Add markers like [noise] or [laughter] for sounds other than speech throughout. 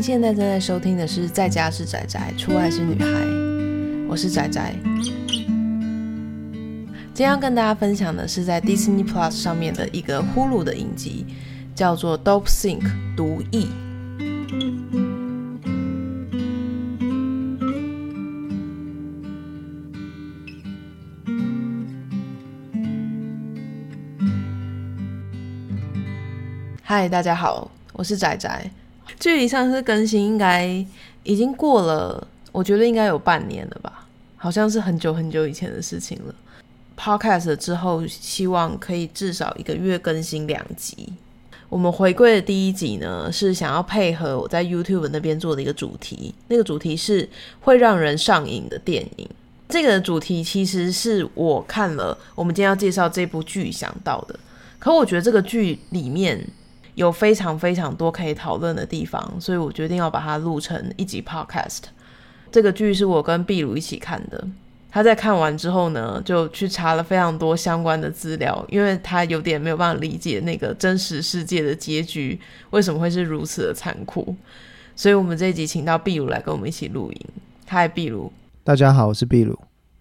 现在正在收听的是《在家是宅宅，出外是女孩》，我是宅宅。今天要跟大家分享的是在 Disney Plus 上面的一个 Hulu 的影集，叫做《Dope Sick》毒疫。嗨，大家好，我是宅宅。距离上次更新应该已经过了，我觉得应该有半年了吧，好像是很久很久以前的事情了。Podcast 之后，希望可以至少一个月更新两集。我们回归的第一集呢，是想要配合我在 YouTube 那边做的一个主题，那个主题是会让人上瘾的电影。这个主题其实是我看了我们今天要介绍这部剧想到的，可我觉得这个剧里面。有非常非常多可以讨论的地方，所以我决定要把它录成一集 podcast。这个剧是我跟秘鲁一起看的，他在看完之后呢，就去查了非常多相关的资料，因为他有点没有办法理解那个真实世界的结局为什么会是如此的残酷，所以我们这一集请到秘鲁来跟我们一起录音。嗨，秘鲁，大家好，我是秘鲁。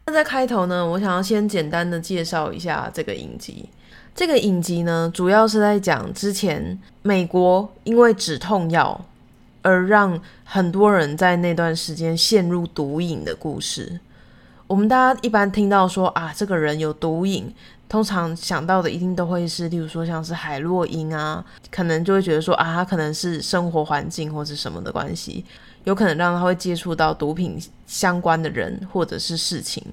那在开头呢，我想要先简单的介绍一下这个影集。这个影集呢，主要是在讲之前美国因为止痛药而让很多人在那段时间陷入毒瘾的故事。我们大家一般听到说啊，这个人有毒瘾，通常想到的一定都会是，例如说像是海洛因啊，可能就会觉得说啊，他可能是生活环境或是什么的关系，有可能让他会接触到毒品相关的人或者是事情。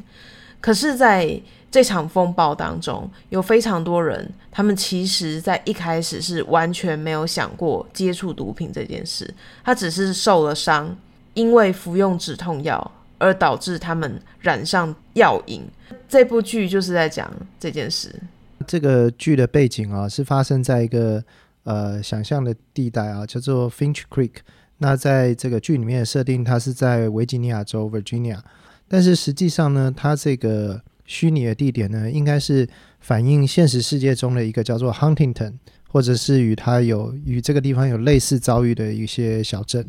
可是，在这场风暴当中，有非常多人，他们其实在一开始是完全没有想过接触毒品这件事，他只是受了伤，因为服用止痛药而导致他们染上药瘾。这部剧就是在讲这件事。这个剧的背景啊，是发生在一个呃想象的地带啊，叫做 Finch Creek。那在这个剧里面的设定，它是在维吉尼亚州 Virginia。但是实际上呢，它这个虚拟的地点呢，应该是反映现实世界中的一个叫做 Huntington，或者是与它有与这个地方有类似遭遇的一些小镇。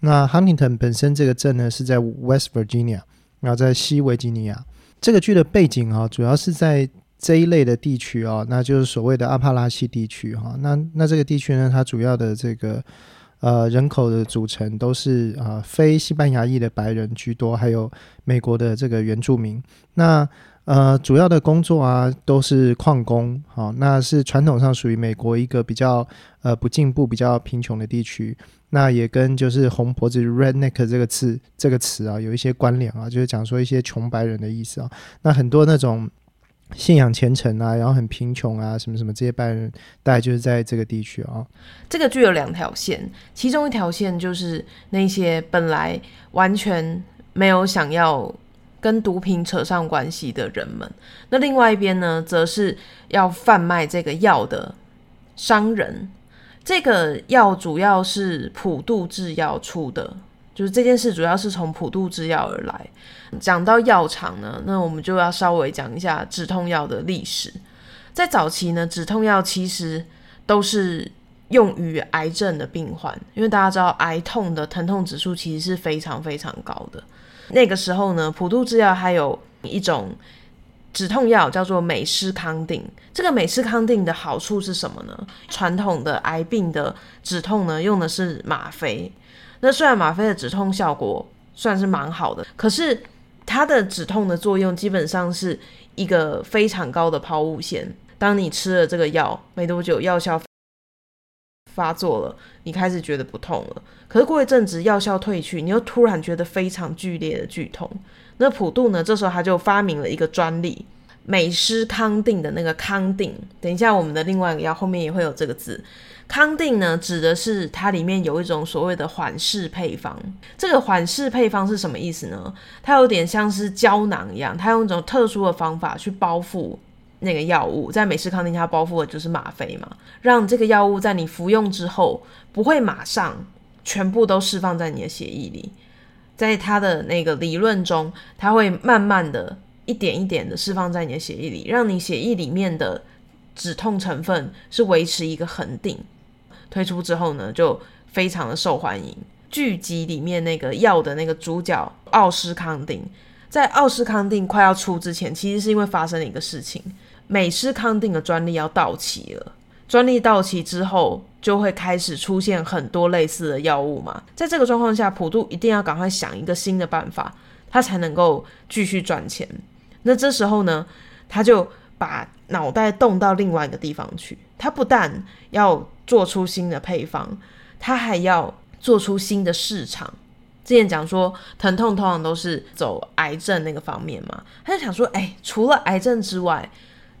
那 Huntington 本身这个镇呢，是在 West Virginia，然后在西维吉尼亚。这个剧的背景啊，主要是在这一类的地区啊，那就是所谓的阿帕拉契地区哈。那那这个地区呢，它主要的这个。呃，人口的组成都是啊、非西班牙裔的白人居多，还有美国的这个原住民。那呃，主要的工作啊，都是矿工。好、那是传统上属于美国一个比较呃不进步、比较贫穷的地区。那也跟就是红脖子 （redneck） 这个词这个词啊有一些关联啊，就是讲说一些穷白人的意思啊。那很多那种。信仰虔诚啊，然后很贫穷啊，什么什么这些白人，大概就是在这个地区啊。这个剧有两条线，其中一条线就是那些本来完全没有想要跟毒品扯上关系的人们，那另外一边呢，则是要贩卖这个药的商人。这个药主要是普渡制药出的。就是这件事主要是从普渡制药而来。讲到药厂呢，那我们就要稍微讲一下止痛药的历史。在早期呢，止痛药其实都是用于癌症的病患，因为大家知道癌痛的疼痛指数其实是非常非常高的。那个时候呢，普渡制药还有一种止痛药叫做美施康定。这个美施康定的好处是什么呢？传统的癌病的止痛呢，用的是吗啡。那虽然吗啡的止痛效果算是蛮好的，可是它的止痛的作用基本上是一个非常高的抛物线。当你吃了这个药没多久，药效发作了，你开始觉得不痛了。可是过一阵子药效退去，你又突然觉得非常剧烈的剧痛。那普渡呢？这时候他就发明了一个专利，美施康定的那个康定。等一下我们的另外一个药后面也会有这个字。康定呢，指的是它里面有一种所谓的缓释配方。这个缓释配方是什么意思呢？它有点像是胶囊一样，它用一种特殊的方法去包覆那个药物。在美式康定，它包覆的就是吗啡嘛，让这个药物在你服用之后不会马上全部都释放在你的血液里。在它的那个理论中，它会慢慢的一点一点的释放在你的血液里，让你血液里面的止痛成分是维持一个恒定。推出之后呢，就非常的受欢迎。剧集里面那个药的那个主角奥斯康定，在奥斯康定快要出之前，其实是因为发生了一个事情，美斯康定的专利要到期了。专利到期之后，就会开始出现很多类似的药物嘛。在这个状况下，普渡一定要赶快想一个新的办法，他才能够继续赚钱。那这时候呢，他就把脑袋动到另外一个地方去。他不但要做出新的配方，他还要做出新的市场。之前讲说，疼痛通常都是走癌症那个方面嘛，他就想说，哎，除了癌症之外，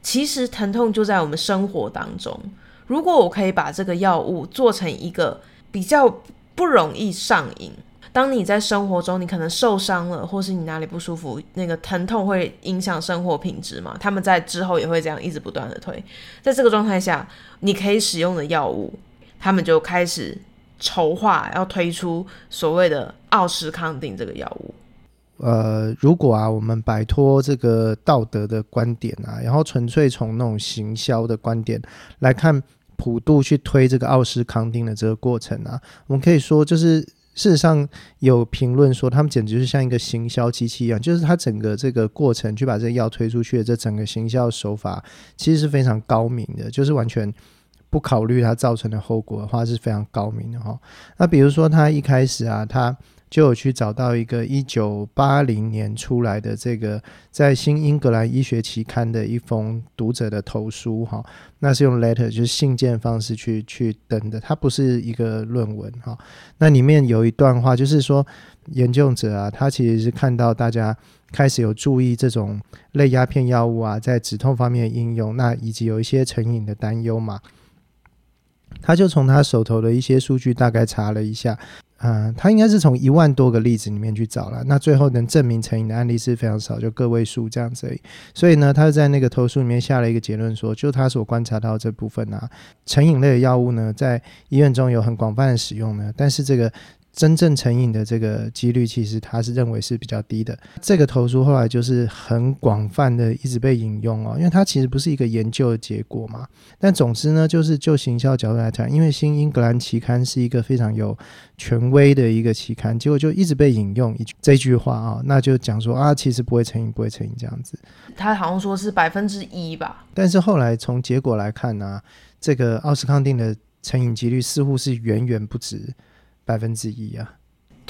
其实疼痛就在我们生活当中。如果我可以把这个药物做成一个比较不容易上瘾，当你在生活中你可能受伤了，或是你哪里不舒服，那个疼痛会影响生活品质嘛？他们在之后也会这样一直不断的推。在这个状态下，你可以使用的药物，他们就开始筹划要推出所谓的奥施康定这个药物。呃，如果啊，我们摆脱这个道德的观点啊，然后纯粹从那种行销的观点来看，普渡去推这个奥施康定的这个过程啊，我们可以说，就是事实上有评论说，他们简直就是像一个行销机器一样，就是他整个这个过程去把这个药推出去的这整个行销手法，其实是非常高明的，就是完全不考虑它造成的后果的话，是非常高明的哈。那比如说他一开始啊，他就有去找到一个一九八零年出来的这个在《新英格兰医学期刊》的一封读者的投书，哈，那是用 letter 就是信件方式去去登的，它不是一个论文，哈。那里面有一段话，就是说研究者啊，他其实是看到大家开始有注意这种类鸦片药物啊，在止痛方面的应用，那以及有一些成瘾的担忧嘛，他就从他手头的一些数据大概查了一下。啊、他应该是从一万多个例子里面去找了，那最后能证明成瘾的案例是非常少，就个位数这样子。所以呢，他就在那个投诉里面下了一个结论说，就他所观察到这部分啊，成瘾类的药物呢，在医院中有很广泛的使用呢，但是这个。真正成瘾的这个几率，其实他是认为是比较低的。这个投诉后来就是很广泛的一直被引用哦，因为它其实不是一个研究的结果嘛。但总之呢，就是就行销角度来讲，因为《新英格兰期刊》是一个非常有权威的一个期刊，结果就一直被引用一句这句话啊，那就讲说啊，其实不会成瘾，不会成瘾这样子。他好像说是百分之一吧。但是后来从结果来看呢、啊，这个奥斯康定的成瘾几率似乎是远远不止。百分之一啊！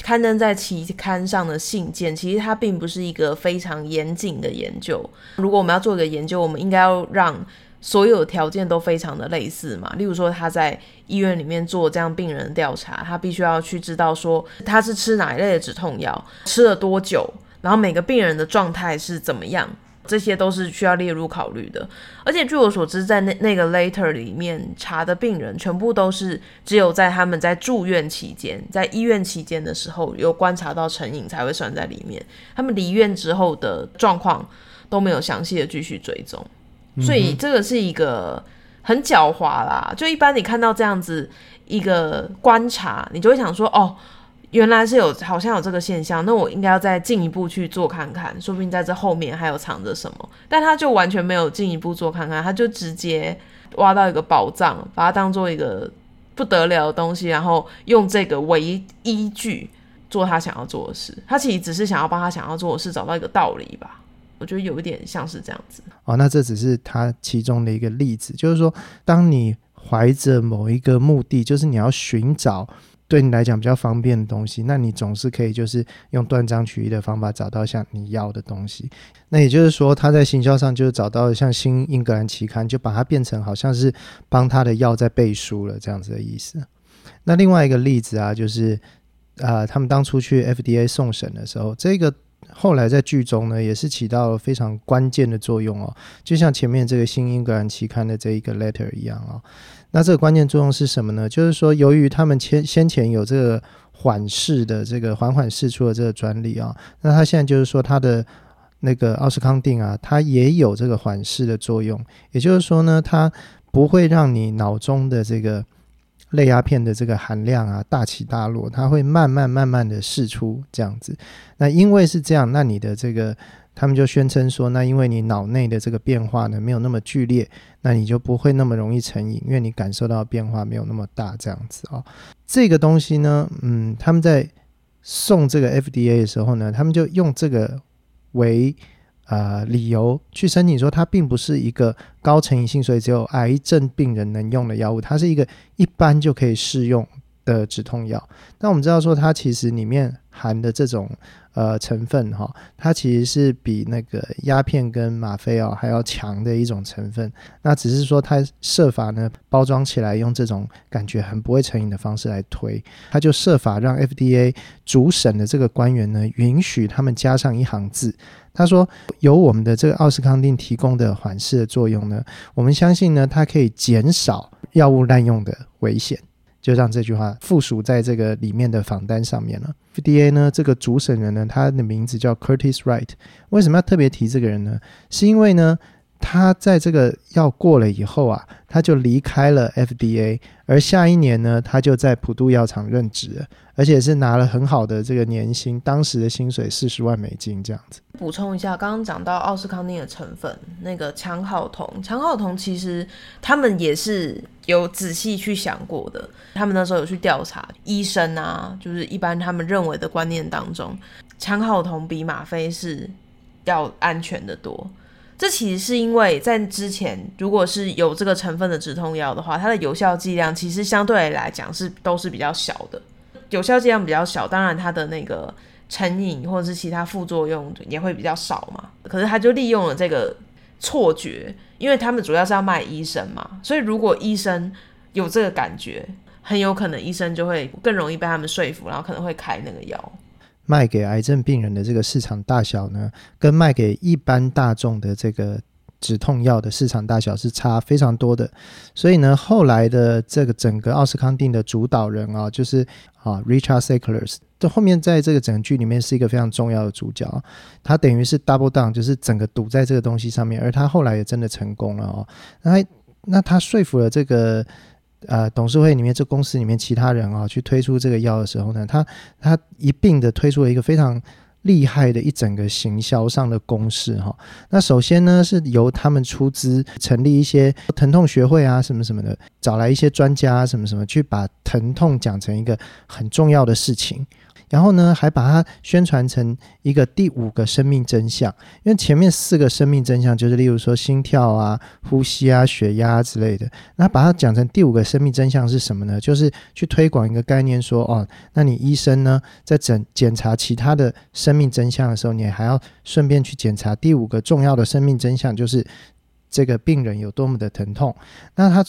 刊登在期刊上的信件，其实它并不是一个非常严谨的研究。如果我们要做一个研究，我们应该要让所有条件都非常的类似嘛。例如说，他在医院里面做这样病人调查，他必须要去知道说他是吃哪一类的止痛药，吃了多久，然后每个病人的状态是怎么样。这些都是需要列入考虑的，而且据我所知，在那那个 letter 里面查的病人，全部都是只有在他们在住院期间，在医院期间的时候有观察到成瘾才会算在里面，他们离院之后的状况都没有详细的继续追踪，所以这个是一个很狡猾啦。就一般你看到这样子一个观察，你就会想说，哦。原来是有，好像有这个现象，那我应该要再进一步去做看看，说不定在这后面还有藏着什么。但他就完全没有进一步做看看，他就直接挖到一个宝藏，把它当做一个不得了的东西，然后用这个为依据做他想要做的事。他其实只是想要帮他想要做的事找到一个道理吧。我觉得有一点像是这样子。哦，那这只是他其中的一个例子，就是说，当你怀着某一个目的，就是你要寻找。对你来讲比较方便的东西，那你总是可以就是用断章取义的方法找到像你要的东西。那也就是说，他在行销上就是找到了像《新英格兰期刊》，就把它变成好像是帮他的药在背书了这样子的意思。那另外一个例子啊，就是啊、他们当初去 FDA 送审的时候，这个后来在剧中呢也是起到了非常关键的作用哦，就像前面这个《新英格兰期刊》的这一个 letter 一样哦。那这个关键作用是什么呢？就是说，由于他们先先前有这个缓释的这个缓缓释出的这个专利啊，那他现在就是说，他的那个奥施康定啊，它也有这个缓释的作用。也就是说呢，它不会让你脑中的这个类鸦片的这个含量啊大起大落，它会慢慢慢慢的释出这样子。那因为是这样，那你的这个他们就宣称说，那因为你脑内的这个变化呢没有那么剧烈，那你就不会那么容易成瘾，因为你感受到变化没有那么大这样子啊、这个东西呢，嗯，他们在送这个 FDA 的时候呢，他们就用这个为。呃，理由去申请说它并不是一个高成瘾性，所以只有癌症病人能用的药物，它是一个一般就可以适用的止痛药。那我们知道说它其实里面含的这种。呃，成分哈，它其实是比那个鸦片跟吗啡哦还要强的一种成分。那只是说它设法呢包装起来，用这种感觉很不会成瘾的方式来推。他就设法让 FDA 主审的这个官员呢，允许他们加上一行字，他说由我们的这个奥斯康定提供的缓释的作用呢，我们相信呢，它可以减少药物滥用的危险。就让这句话附属在这个里面的访单上面了。FDA 呢，这个主审人呢，他的名字叫 Curtis Wright。为什么要特别提这个人呢？是因为呢，他在这个药过了以后啊，他就离开了 FDA，而下一年呢，他就在普渡药厂任职，而且是拿了很好的这个年薪，当时的薪水四十万美金这样子。补充一下，刚刚讲到奥斯康定的成分，那个强好酮，强好酮其实他们也是有仔细去想过的，他们那时候有去调查医生啊，就是一般他们认为的观念当中，强好酮比吗啡是要安全的多。这其实是因为在之前，如果是有这个成分的止痛药的话，它的有效剂量其实相对来讲是都是比较小的。有效剂量比较小，当然它的那个成瘾或者是其他副作用也会比较少嘛。可是他就利用了这个错觉，因为他们主要是要卖医生嘛，所以如果医生有这个感觉，很有可能医生就会更容易被他们说服，然后可能会开那个药。卖给癌症病人的这个市场大小呢，跟卖给一般大众的这个止痛药的市场大小是差非常多的。所以呢，后来的这个整个奥斯康定的主导人啊，就是啊 Richard Sacklers，这后面在这个整剧里面是一个非常重要的主角。他等于是 double down，就是整个赌在这个东西上面，而他后来也真的成功了哦。那那他说服了这个。呃，董事会里面这公司里面其他人啊，去推出这个药的时候呢，他他一并的推出了一个非常厉害的一整个行销上的公式哈。那首先呢，是由他们出资成立一些疼痛学会啊，什么什么的，找来一些专家什么什么，去把疼痛讲成一个很重要的事情。然后呢，还把它宣传成一个第五个生命真相，因为前面四个生命真相就是，例如说心跳啊、呼吸啊、血压之类的。那把它讲成第五个生命真相是什么呢？就是去推广一个概念说，哦，那你医生呢，在诊检查其他的生命真相的时候，你还要顺便去检查第五个重要的生命真相，就是这个病人有多么的疼痛。那他。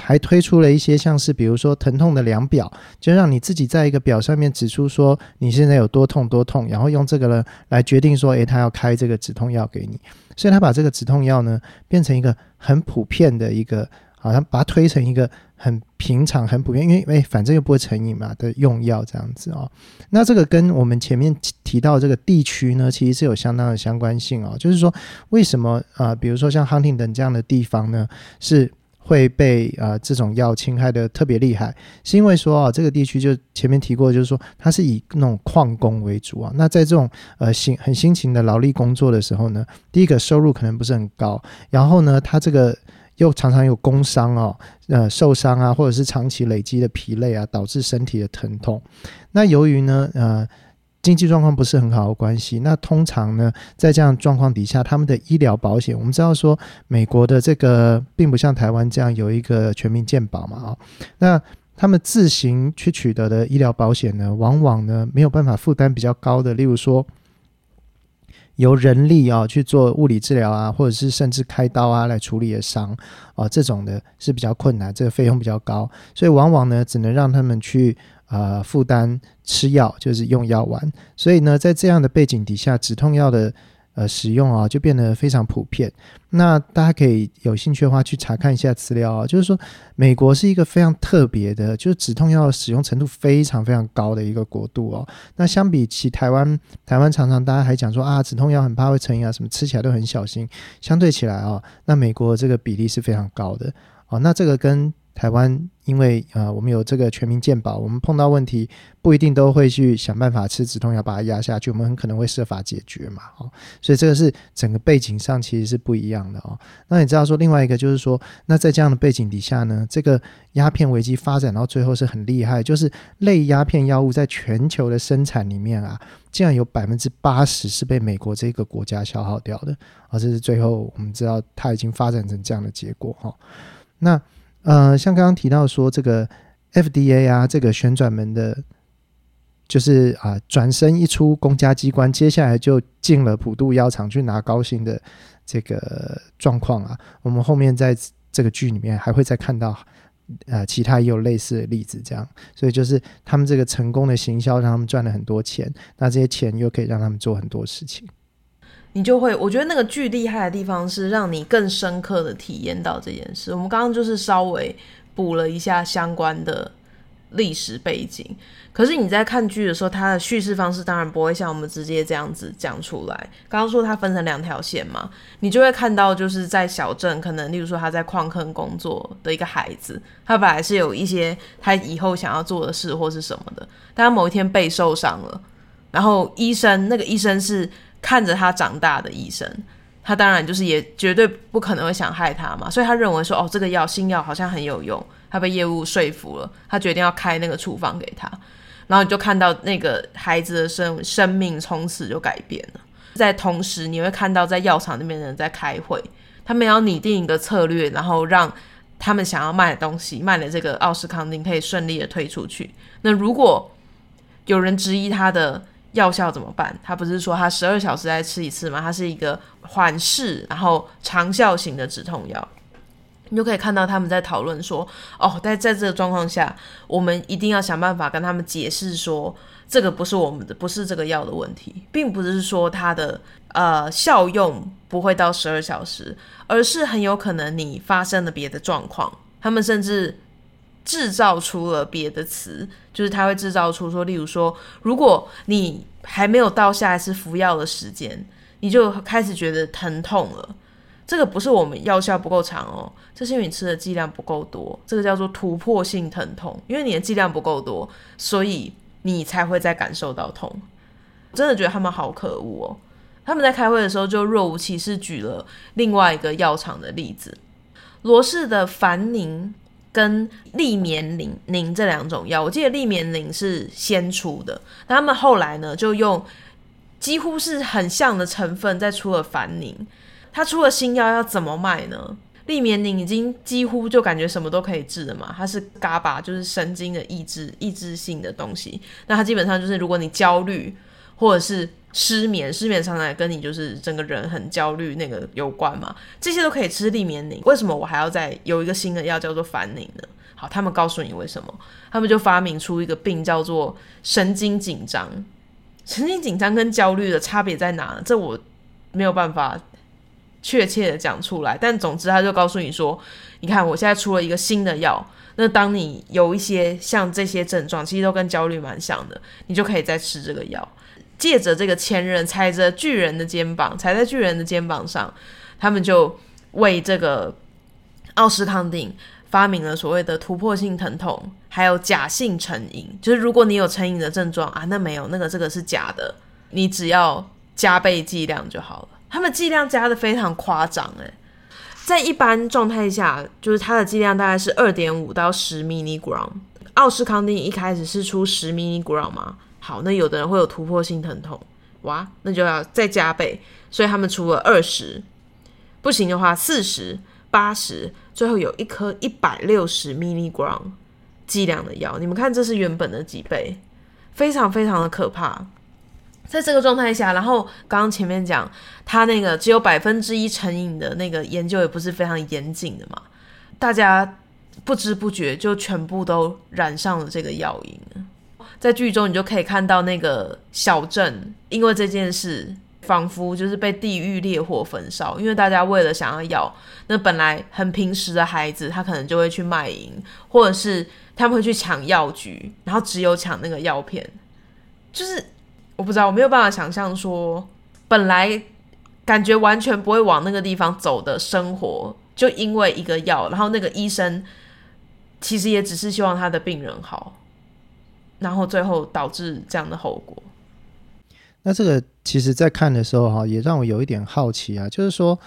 还推出了一些像是比如说疼痛的量表，就让你自己在一个表上面指出说你现在有多痛多痛，然后用这个呢来决定说，诶，他要开这个止痛药给你。所以他把这个止痛药呢变成一个很普遍的一个，好像把它推成一个很平常、很普遍，因为诶，反正又不会成瘾嘛的用药这样子哦。那这个跟我们前面提到这个地区呢，其实是有相当的相关性哦。就是说，为什么啊、比如说像 Huntington 这样的地方呢，是会被啊、呃、这种药侵害的特别厉害，是因为说啊这个地区就前面提过，就是说它是以那种矿工为主啊。那在这种呃辛很辛勤的劳力工作的时候呢，第一个收入可能不是很高，然后呢，它这个又常常有工伤哦，呃受伤啊，或者是长期累积的疲累啊，导致身体的疼痛。那由于呢呃。经济状况不是很好的关系，那通常呢，在这样状况底下，他们的医疗保险，我们知道说，美国的这个并不像台湾这样有一个全民健保嘛，啊，那他们自行去取得的医疗保险呢，往往呢没有办法负担比较高的，例如说由人力啊去做物理治疗啊，或者是甚至开刀啊来处理的伤啊，这种的是比较困难，这个费用比较高，所以往往呢只能让他们去。呃，负担吃药就是用药丸，所以呢，在这样的背景底下，止痛药的呃使用啊，就变得非常普遍。那大家可以有兴趣的话，去查看一下资料啊，就是说，美国是一个非常特别的，就是止痛药使用程度非常非常高的一个国度哦。那相比起台湾，台湾常常大家还讲说啊，止痛药很怕会成瘾啊，什么吃起来都很小心。相对起来啊，那美国这个比例是非常高的。哦，那这个跟台湾，因为呃，我们有这个全民健保，我们碰到问题不一定都会去想办法吃止痛药把它压下去，我们很可能会设法解决嘛，哦，所以这个是整个背景上其实是不一样的哦。那你知道说另外一个就是说，那在这样的背景底下呢，这个鸦片危机发展到最后是很厉害，就是类鸦片药物在全球的生产里面啊，竟然有百分之八十是被美国这个国家消耗掉的，而、哦、这是最后我们知道它已经发展成这样的结果哈、哦。那呃，像刚刚提到说这个 FDA 啊，这个旋转门的，就是啊，转身一出公家机关，接下来就进了普渡药厂去拿高薪的这个状况啊。我们后面在这个剧里面还会再看到，呃，其他也有类似的例子，这样。所以就是他们这个成功的行销，让他们赚了很多钱，那这些钱又可以让他们做很多事情。你就会，我觉得那个剧厉害的地方是让你更深刻的体验到这件事。我们刚刚就是稍微补了一下相关的历史背景，可是你在看剧的时候，它的叙事方式当然不会像我们直接这样子讲出来。刚刚说它分成两条线嘛，你就会看到就是在小镇，可能例如说他在矿坑工作的一个孩子，他本来是有一些他以后想要做的事或是什么的，但他某一天背受伤了，然后医生那个医生是。看着他长大的医生，他当然就是也绝对不可能会想害他嘛，所以他认为说，哦，这个药新药好像很有用，他被业务说服了，他决定要开那个处方给他，然后你就看到那个孩子的生生命从此就改变了。在同时，你会看到在药厂那边的人在开会，他们要拟定一个策略，然后让他们想要卖的东西，卖的这个奥司康定可以顺利的推出去。那如果有人质疑他的，药效怎么办？他不是说他十二小时再吃一次吗？它是一个缓释，然后长效型的止痛药。你就可以看到他们在讨论说，哦，在在这个状况下，我们一定要想办法跟他们解释说，这个不是我们的，不是这个药的问题，并不是说它的呃效用不会到十二小时，而是很有可能你发生了别的状况。他们甚至。制造出了别的词，就是他会制造出说，例如说，如果你还没有到下一次服药的时间，你就开始觉得疼痛了，这个不是我们药效不够长哦，这是因为你吃的剂量不够多，这个叫做突破性疼痛，因为你的剂量不够多，所以你才会再感受到痛。真的觉得他们好可恶哦！他们在开会的时候就若无其事举了另外一个药厂的例子，罗氏的凡宁。跟利眠宁宁这两种药，我记得利眠宁是先出的，那他们后来呢就用几乎是很像的成分再出了凡宁。他出了新药要怎么卖呢？利眠宁已经几乎就感觉什么都可以治了嘛，它是嘎巴就是神经的抑制抑制性的东西。那它基本上就是如果你焦虑或者是失眠，失眠常常跟你就是整个人很焦虑那个有关嘛，这些都可以吃利眠宁。为什么我还要再有一个新的药叫做凡宁呢？好，他们告诉你为什么，他们就发明出一个病叫做神经紧张。神经紧张跟焦虑的差别在哪？这我没有办法确切的讲出来。但总之，他就告诉你说，你看我现在出了一个新的药，那当你有一些像这些症状，其实都跟焦虑蛮像的，你就可以再吃这个药。借着这个前人踩着巨人的肩膀，踩在巨人的肩膀上，他们就为这个奥司康定发明了所谓的突破性疼痛，还有假性成瘾。就是如果你有成瘾的症状啊，那没有那个这个是假的，你只要加倍剂量就好了。他们剂量加的非常夸张，诶，在一般状态下，就是它的剂量大概是二点五到十 m i l i g r a m。奥司康定一开始是出十 milligram 吗？好，那有的人会有突破性疼痛，哇，那就要再加倍，所以他们出了二十，不行的话四十、八十，最后有一颗一百六十 milligram 剂量的药，你们看这是原本的几倍，非常非常的可怕。在这个状态下，然后刚刚前面讲他那个只有百分之一成瘾的那个研究也不是非常严谨的嘛，大家不知不觉就全部都染上了这个药瘾。在剧中，你就可以看到那个小镇，因为这件事，仿佛就是被地狱烈火焚烧。因为大家为了想要药，那本来很平时的孩子，他可能就会去卖淫，或者是他们会去抢药局，然后只有抢那个药片。就是我不知道，我没有办法想象说，本来感觉完全不会往那个地方走的生活。就因为一个药，然后那个医生其实也只是希望他的病人好，然后最后导致这样的后果。那这个其实，在看的时候哈，也让我有一点好奇啊，就是说，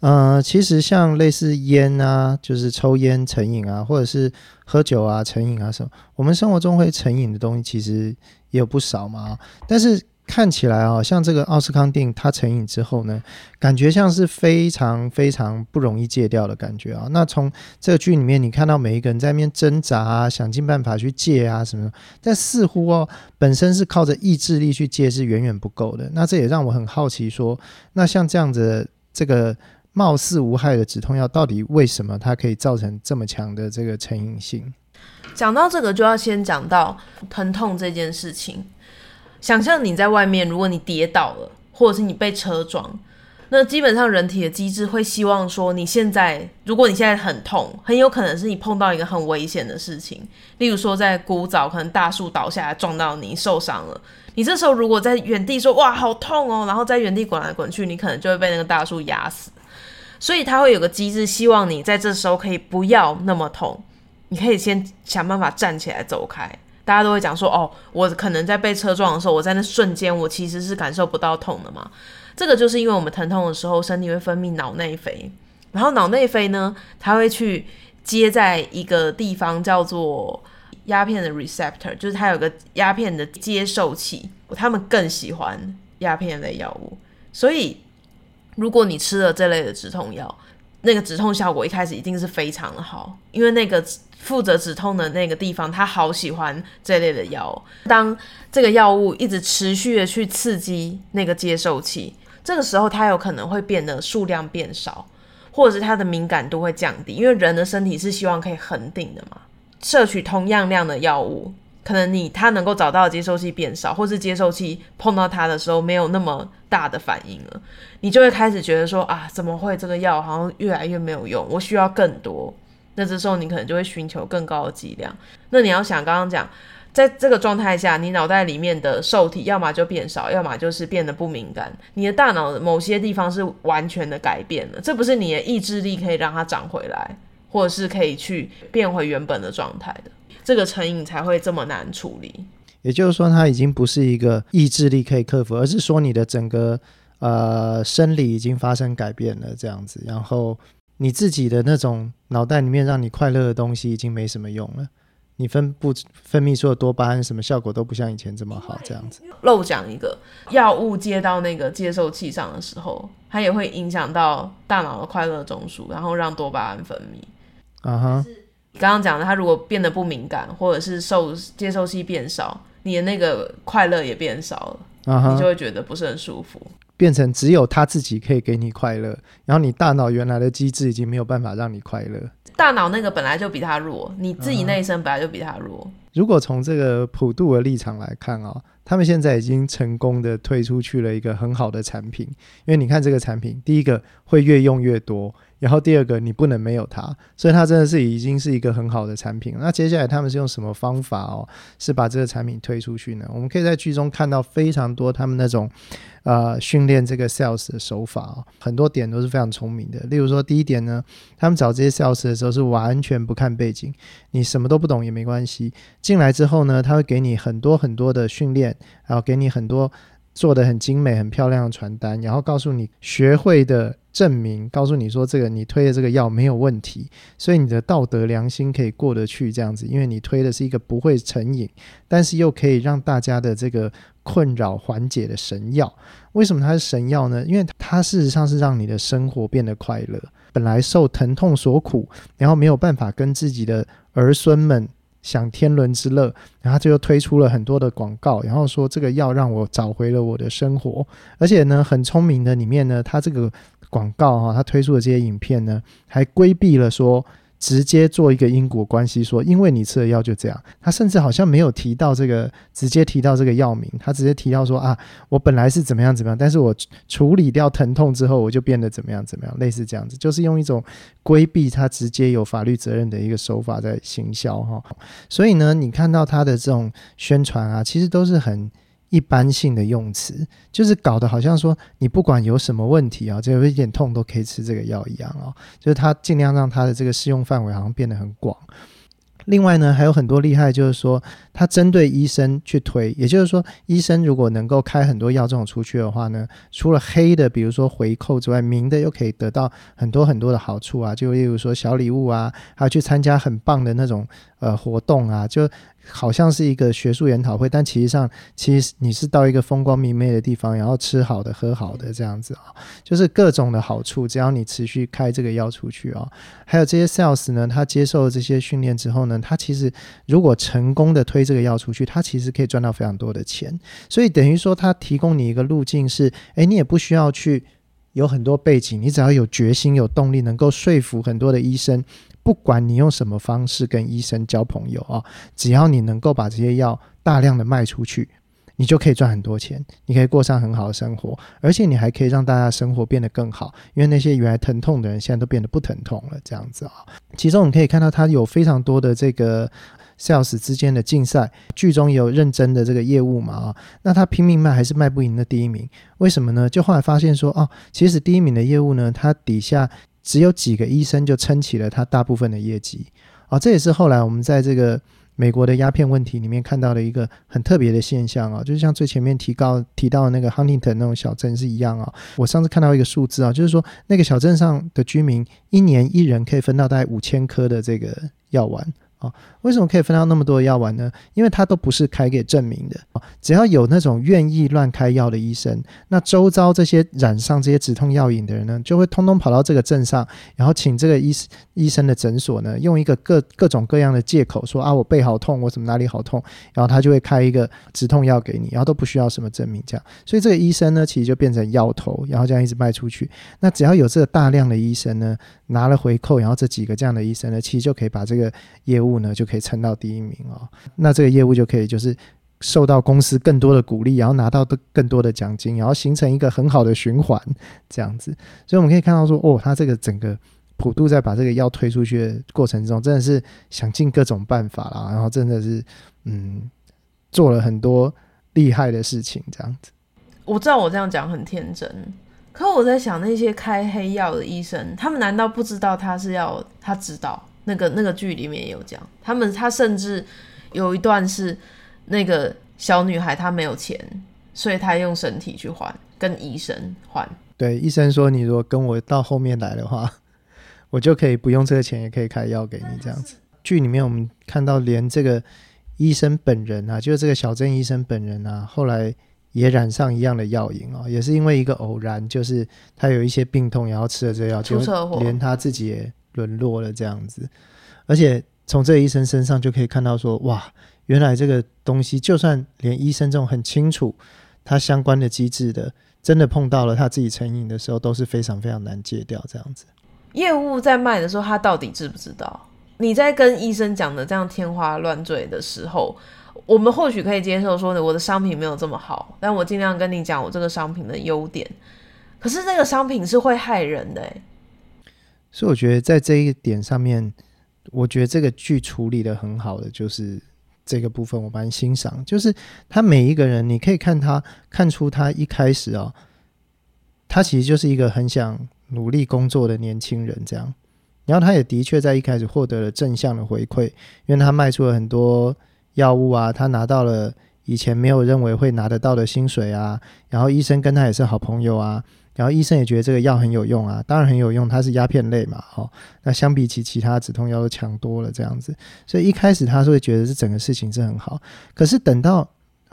呃，其实像类似烟啊，就是抽烟成瘾啊，或者是喝酒啊成瘾啊什么，我们生活中会成瘾的东西其实也有不少嘛，但是。看起来啊，像这个奥斯康定，它成瘾之后呢，感觉像是非常非常不容易戒掉的感觉啊。那从这个剧里面，你看到每一个人在那边挣扎啊，想尽办法去戒啊什么，但似乎哦，本身是靠着意志力去戒是远远不够的。那这也让我很好奇说，那像这样子这个貌似无害的止痛药，到底为什么它可以造成这么强的这个成瘾性？讲到这个，就要先讲到疼痛这件事情。想象你在外面，如果你跌倒了，或者是你被车撞，那基本上人体的机制会希望说，你现在如果你现在很痛，很有可能是你碰到一个很危险的事情，例如说在古早可能大树倒下来撞到你受伤了，你这时候如果在原地说哇好痛哦，然后在原地滚来滚去，你可能就会被那个大树压死。所以它会有个机制，希望你在这时候可以不要那么痛，你可以先想办法站起来走开。大家都会讲说，哦，我可能在被车撞的时候，我在那瞬间，我其实是感受不到痛的嘛。这个就是因为我们疼痛的时候，身体会分泌脑内啡，然后脑内啡呢，它会去接在一个地方叫做鸦片的 receptor，就是它有个鸦片的接受器，他们更喜欢鸦片类药物。所以，如果你吃了这类的止痛药，那个止痛效果一开始一定是非常的好，因为那个。负责止痛的那个地方，他好喜欢这类的药。当这个药物一直持续的去刺激那个接受器，这个时候它有可能会变得数量变少，或者是它的敏感度会降低。因为人的身体是希望可以恒定的嘛。摄取同样量的药物，可能你它能够找到的接受器变少，或是接受器碰到它的时候没有那么大的反应了，你就会开始觉得说啊，怎么会这个药好像越来越没有用？我需要更多。那这时候你可能就会寻求更高的剂量。那你要想，刚刚讲，在这个状态下，你脑袋里面的受体要么就变少，要么就是变得不敏感。你的大脑某些地方是完全的改变了，这不是你的意志力可以让它长回来，或者是可以去变回原本的状态的。这个成瘾才会这么难处理。也就是说，它已经不是一个意志力可以克服，而是说你的整个呃生理已经发生改变了，这样子，然后。你自己的那种脑袋里面让你快乐的东西已经没什么用了，你分不分泌出的多巴胺什么效果都不像以前这么好，这样子。漏讲一个，药物接到那个接受器上的时候，它也会影响到大脑的快乐中枢，然后让多巴胺分泌。啊哈，你刚刚讲的，它如果变得不敏感，或者是受接受器变少，你的那个快乐也变少了，啊哈，你就会觉得不是很舒服。变成只有他自己可以给你快乐，然后你大脑原来的机制已经没有办法让你快乐。大脑那个本来就比他弱，你自己那一生本来就比他弱。嗯、如果从这个普度的立场来看啊、哦，他们现在已经成功的推出去了一个很好的产品，因为你看这个产品，第一个会越用越多。然后第二个，你不能没有它，所以它真的是已经是一个很好的产品。那接下来他们是用什么方法哦，是把这个产品推出去呢？我们可以在剧中看到非常多他们那种呃训练这个 sales 的手法哦，很多点都是非常聪明的。例如说，第一点呢，他们找这些 sales 的时候是完全不看背景，你什么都不懂也没关系。进来之后呢，他会给你很多很多的训练，然后给你很多做的很精美、很漂亮的传单，然后告诉你学会的。证明告诉你说，这个你推的这个药没有问题，所以你的道德良心可以过得去这样子，因为你推的是一个不会成瘾，但是又可以让大家的这个困扰缓解的神药。为什么它是神药呢？因为它事实上是让你的生活变得快乐。本来受疼痛所苦，然后没有办法跟自己的儿孙们享天伦之乐，然后就又推出了很多的广告，然后说这个药让我找回了我的生活，而且呢，很聪明的里面呢，他这个。广告哈，他推出的这些影片呢，还规避了说直接做一个因果关系，说因为你吃了药就这样。他甚至好像没有提到这个，直接提到这个药名，他直接提到说啊，我本来是怎么样怎么样，但是我处理掉疼痛之后，我就变得怎么样怎么样，类似这样子，就是用一种规避他直接有法律责任的一个手法在行销哈。所以呢，你看到他的这种宣传啊，其实都是很。一般性的用词，就是搞得好像说你不管有什么问题啊，只要有一点痛都可以吃这个药一样哦。就是他尽量让他的这个适用范围好像变得很广。另外呢，还有很多厉害，就是说他针对医生去推，也就是说，医生如果能够开很多药这种出去的话呢，除了黑的，比如说回扣之外，明的又可以得到很多很多的好处啊，就例如说小礼物啊，还有去参加很棒的那种呃活动啊，就。好像是一个学术研讨会，但其实上，其实你是到一个风光明媚的地方，然后吃好的、喝好的这样子啊，就是各种的好处。只要你持续开这个药出去啊，还有这些 sales 呢，他接受这些训练之后呢，他其实如果成功的推这个药出去，他其实可以赚到非常多的钱。所以等于说，他提供你一个路径是，诶，你也不需要去有很多背景，你只要有决心、有动力，能够说服很多的医生。不管你用什么方式跟医生交朋友啊，只要你能够把这些药大量的卖出去，你就可以赚很多钱，你可以过上很好的生活，而且你还可以让大家生活变得更好，因为那些原来疼痛的人现在都变得不疼痛了，这样子啊。其中我们可以看到，他有非常多的这个 sales 之间的竞赛，剧中有认真的这个业务嘛啊，那他拼命卖还是卖不赢的第一名，为什么呢？就后来发现说，哦，其实第一名的业务呢，他底下。只有几个医生就撑起了他大部分的业绩啊，这也是后来我们在这个美国的鸦片问题里面看到的一个很特别的现象啊，就是像最前面提到提到那个 Huntington 那种小镇是一样啊。我上次看到一个数字啊，就是说那个小镇上的居民一年一人可以分到大概五千颗的这个药丸。啊，为什么可以分到那么多的药丸呢？因为他都不是开给证明的啊，只要有那种愿意乱开药的医生，那周遭这些染上这些止痛药瘾的人呢，就会通通跑到这个镇上，然后请这个医医生的诊所呢，用一个各各种各样的借口说啊，我背好痛，我怎么哪里好痛，然后他就会开一个止痛药给你，然后都不需要什么证明，这样，所以这个医生呢，其实就变成药头，然后这样一直卖出去。那只要有这个大量的医生呢，拿了回扣，然后这几个这样的医生呢，其实就可以把这个业务呢就可以撑到第一名哦。那这个业务就可以就是受到公司更多的鼓励，然后拿到的更多的奖金，然后形成一个很好的循环这样子。所以我们可以看到说，哦，他这个整个普度在把这个药推出去的过程中，真的是想尽各种办法啦，然后真的是嗯做了很多厉害的事情这样子。我知道我这样讲很天真。可我在想，那些开黑药的医生，他们难道不知道他是要他知道？那个那个剧里面也有讲，他们他甚至有一段是那个小女孩她没有钱，所以她用身体去换，跟医生换。对，医生说，你如果跟我到后面来的话，我就可以不用这个钱，也可以开药给你这样子。剧里面我们看到，连这个医生本人啊，就是这个小镇医生本人啊，后来。也染上一样的药瘾哦，也是因为一个偶然，就是他有一些病痛，然后吃了这药，就连他自己也沦落了这样子。而且从这个医生身上就可以看到说，哇，原来这个东西，就算连医生这种很清楚他相关的机制的，真的碰到了他自己成瘾的时候，都是非常非常难戒掉这样子。业务在卖的时候，他到底知不知道？你在跟医生讲的这样天花乱坠的时候。我们或许可以接受说，我的商品没有这么好，但我尽量跟你讲我这个商品的优点。可是这个商品是会害人的，所以我觉得在这一点上面，我觉得这个剧处理的很好的就是这个部分，我蛮欣赏。就是他每一个人，你可以看他看出他一开始啊、哦，他其实就是一个很想努力工作的年轻人这样。然后他也的确在一开始获得了正向的回馈，因为他卖出了很多。药物啊，他拿到了以前没有认为会拿得到的薪水啊，然后医生跟他也是好朋友啊，然后医生也觉得这个药很有用啊，当然很有用，它是鸦片类嘛，哦，那相比起其他止痛药都强多了这样子，所以一开始他是会觉得这整个事情是很好，可是等到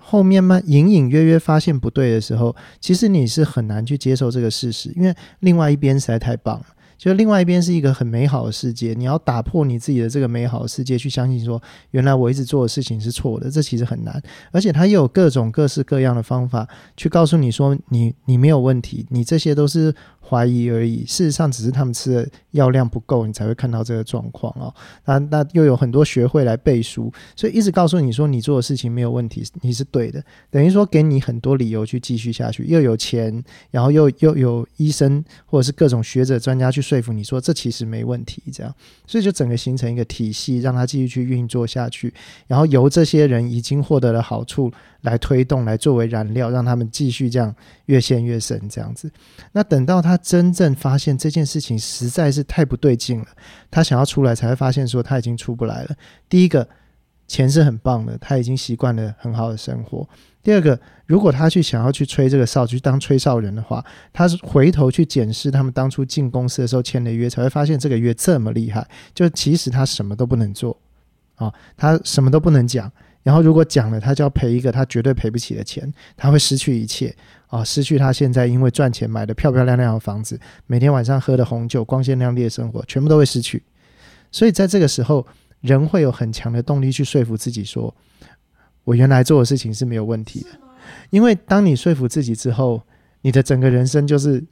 后面慢，隐隐约约发现不对的时候，其实你是很难去接受这个事实，因为另外一边实在太棒了。就另外一边是一个很美好的世界，你要打破你自己的这个美好的世界，去相信说，原来我一直做的事情是错的，这其实很难。而且他又有各种各式各样的方法去告诉你说，你你没有问题，你这些都是怀疑而已。事实上，只是他们吃的药量不够，你才会看到这个状况哦。那那又有很多学会来背书，所以一直告诉你说你做的事情没有问题，你是对的，等于说给你很多理由去继续下去。又有钱，然后又又有医生或者是各种学者专家去说服你说这其实没问题，这样，所以就整个形成一个体系，让他继续去运作下去。然后由这些人已经获得了好处来推动，来作为燃料，让他们继续这样越陷越深，这样子。那等到他他真正发现这件事情实在是太不对劲了，他想要出来，才会发现说他已经出不来了。第一个，钱是很棒的，他已经习惯了很好的生活。第二个，如果他去想要去吹这个哨，去当吹哨人的话，他是回头去检视他们当初进公司的时候签的约，才会发现这个约这么厉害。就其实他什么都不能做啊，他什么都不能讲。然后如果讲了，他就要赔一个他绝对赔不起的钱，他会失去一切啊，失去他现在因为赚钱买的漂漂亮亮的房子，每天晚上喝的红酒，光鲜亮丽的生活，全部都会失去。所以在这个时候，人会有很强的动力去说服自己说。我原来做的事情是没有问题的，因为当你说服自己之后，你的整个人生就是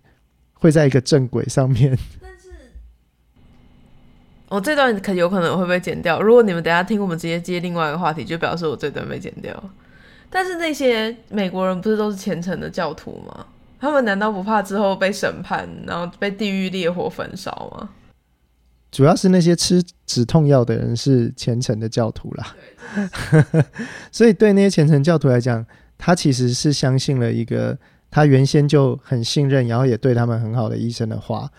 会在一个正轨上面。[laughs] 我这段可有可能会被剪掉。如果你们等下听我们直接接另外一个话题，就表示我这段被剪掉。但是那些美国人不是都是虔诚的教徒吗？他们难道不怕之后被审判，然后被地狱烈火焚烧吗？主要是那些吃止痛药的人是虔诚的教徒啦，[laughs] 所以对那些虔诚教徒来讲，他其实是相信了一个他原先就很信任，然后也对他们很好的医生的话，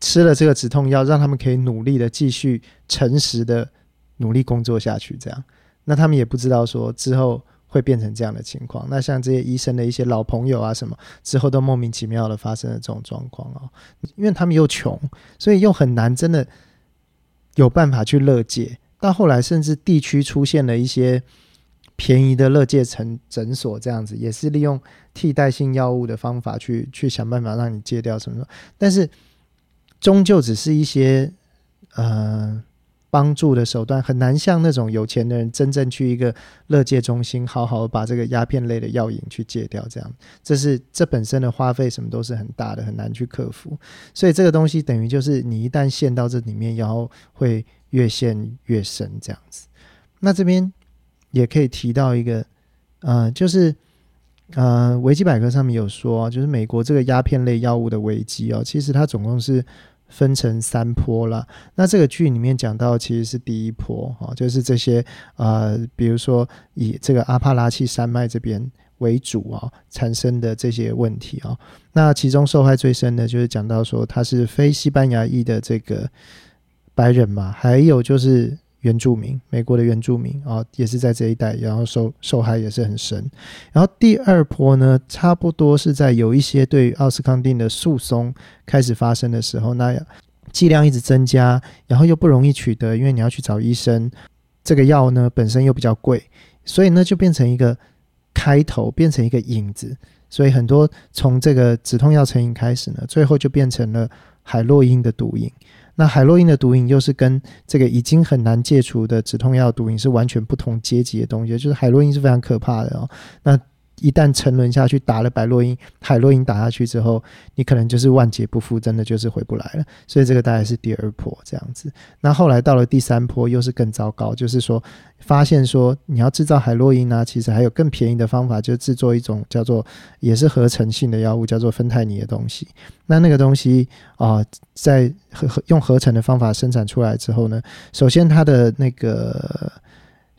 吃了这个止痛药，让他们可以努力的继续诚实的努力工作下去。这样，那他们也不知道说之后会变成这样的情况。那像这些医生的一些老朋友啊什么，之后都莫名其妙的发生了这种状况哦，因为他们又穷，所以又很难真的。有办法去乐戒，到后来甚至地区出现了一些便宜的乐戒诊诊所，这样子也是利用替代性药物的方法去去想办法让你戒掉什么什么，但是终究只是一些呃帮助的手段，很难像那种有钱的人真正去一个乐戒中心，好好把这个鸦片类的药瘾去戒掉。这样，这是这本身的花费什么都是很大的，很难去克服。所以这个东西等于就是你一旦陷到这里面，然后会越陷越深这样子。那这边也可以提到一个，呃，就是呃，维基百科上面有说，就是美国这个鸦片类药物的危机哦，其实它总共是。分成三波了，那这个剧里面讲到其实是第一波啊，就是这些呃，比如说以这个阿帕拉契山脉这边为主啊，产生的这些问题啊，那其中受害最深的就是讲到说他是非西班牙裔的这个白人嘛，还有就是。原住民，美国的原住民啊，也是在这一带，然后受受害也是很深。然后第二波呢，差不多是在有一些对奥斯康定的诉讼开始发生的时候，那剂量一直增加，然后又不容易取得，因为你要去找医生，这个药呢本身又比较贵，所以呢就变成一个开头，变成一个引子，所以很多从这个止痛药成瘾开始呢，最后就变成了海洛因的毒瘾。那海洛因的毒瘾又是跟这个已经很难戒除的止痛药毒瘾是完全不同阶级的东西，就是海洛因是非常可怕的哦。那一旦沉沦下去，打了白洛因、海洛因打下去之后，你可能就是万劫不复，真的就是回不来了。所以这个大概是第二波这样子。那后来到了第三波，又是更糟糕，就是说发现说你要制造海洛因呢、啊，其实还有更便宜的方法，就是制作一种叫做也是合成性的药物，叫做芬太尼的东西。那那个东西啊、呃，在合用合成的方法生产出来之后呢，首先它的那个。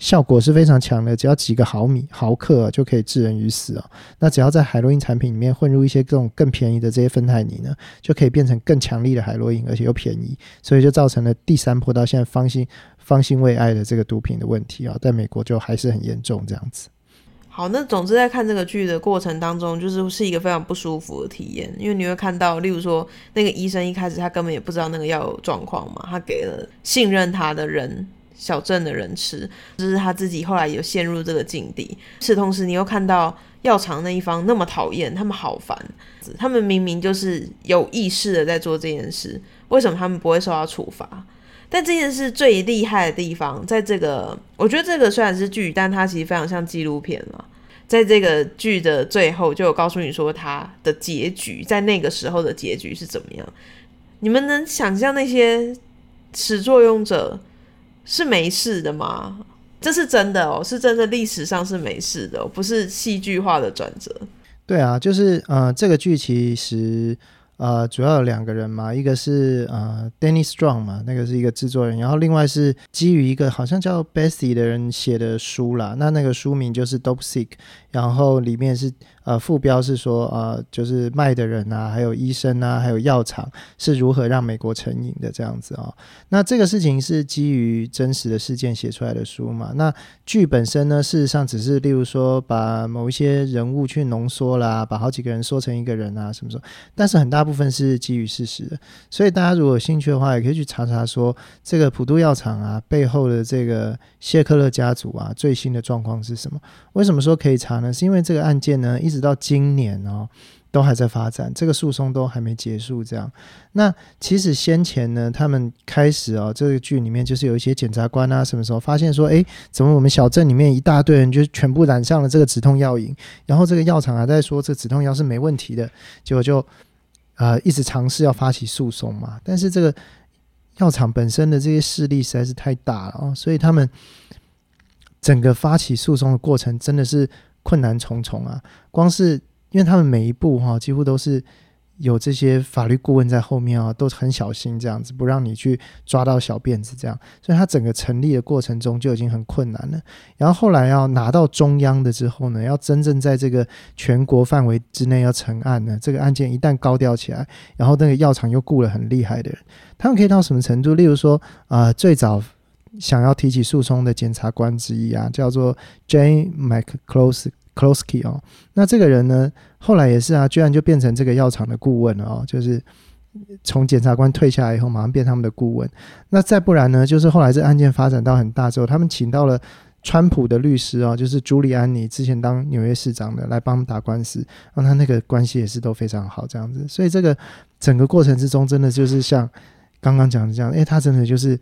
效果是非常强的，只要几个毫米毫克、就可以致人于死啊！那只要在海洛因产品里面混入一些这种更便宜的这些芬太尼呢，就可以变成更强力的海洛因，而且又便宜，所以就造成了第三波到现在方兴方兴未艾的这个毒品的问题啊，在美国就还是很严重这样子。好，那总之在看这个剧的过程当中，就是是一个非常不舒服的体验，因为你会看到，例如说那个医生一开始他根本也不知道那个药有状况嘛，他给了信任他的人。小镇的人吃，就是他自己后来有陷入这个境地。是同时，你又看到药厂那一方那么讨厌，他们好烦。他们明明就是有意识的在做这件事，为什么他们不会受到处罚？但这件事最厉害的地方，在这个，我觉得这个虽然是剧，但它其实非常像纪录片嘛。在这个剧的最后就有告诉你说他的结局，在那个时候的结局是怎么样？你们能想象那些始作俑者是没事的吗？这是真的哦，是真的，历史上是没事的，不是戏剧化的转折。对啊，就是呃，这个剧其实。呃，主要有两个人嘛，一个是呃，Danny Strong 嘛，那个是一个制作人，然后另外是基于一个好像叫 Bessie 的人写的书啦，那那个书名就是 Dopesick，然后里面是。呃，副标是说，呃，就是卖的人啊，还有医生啊，还有药厂是如何让美国成瘾的这样子啊、哦。那这个事情是基于真实的事件写出来的书嘛？那剧本身呢，事实上只是例如说把某一些人物去浓缩啦，把好几个人说成一个人啊，什么什么。但是很大部分是基于事实的，所以大家如果有兴趣的话，也可以去查查说这个普渡药厂啊背后的这个谢克勒家族啊最新的状况是什么？为什么说可以查呢？是因为这个案件呢一。直到今年哦，都还在发展，这个诉讼都还没结束。这样，那其实先前呢，他们开始哦，这个剧里面就是有一些检察官啊，什么时候发现说，哎，怎么我们小镇里面一大堆人就全部染上了这个止痛药瘾，然后这个药厂还在说这止痛药是没问题的，结果就呃一直尝试要发起诉讼嘛。但是这个药厂本身的这些势力实在是太大了哦，所以他们整个发起诉讼的过程真的是。困难重重啊！光是因为他们每一步哈，几乎都是有这些法律顾问在后面啊，都很小心这样子，不让你去抓到小辫子这样。所以他整个成立的过程中就已经很困难了。然后后来要拿到中央的之后呢，要真正在这个全国范围之内要成案呢，这个案件一旦高调起来，然后那个药厂又雇了很厉害的人，他们可以到什么程度？例如说啊、呃，最早。想要提起诉讼的检察官之一啊，叫做 Jane McCloskey 哦。那这个人呢，后来也是啊，居然就变成这个药厂的顾问了哦。就是从检察官退下来以后，马上变他们的顾问。那再不然呢，就是后来这案件发展到很大之后，他们请到了川普的律师哦，就是朱利安尼之前当纽约市长的来帮他们打官司，让他那个关系也是都非常好这样子。所以这个整个过程之中，真的就是像刚刚讲的这样，诶，他真的就是。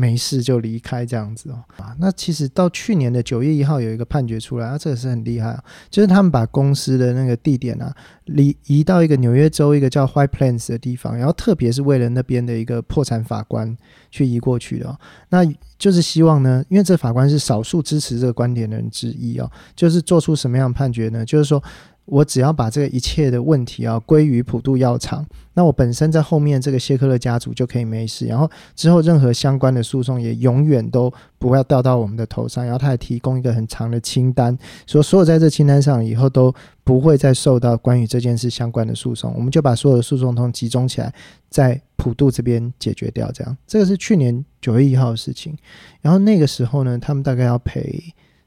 没事就离开这样子哦啊，那其实到去年的九月一号有一个判决出来，啊，这个是很厉害啊，就是他们把公司的那个地点啊，离移到一个纽约州一个叫 White Plains 的地方，然后特别是为了那边的一个破产法官去移过去的，那就是希望呢，因为这法官是少数支持这个观点的人之一哦，就是做出什么样的判决呢？就是说。我只要把这个一切的问题啊归于普渡药厂，那我本身在后面这个谢克勒家族就可以没事，然后之后任何相关的诉讼也永远都不要掉到我们的头上。然后他还提供一个很长的清单，说所有在这清单上以后都不会再受到关于这件事相关的诉讼，我们就把所有的诉讼都集中起来在普渡这边解决掉。这样，这个是去年九月一号的事情。然后那个时候呢，他们大概要赔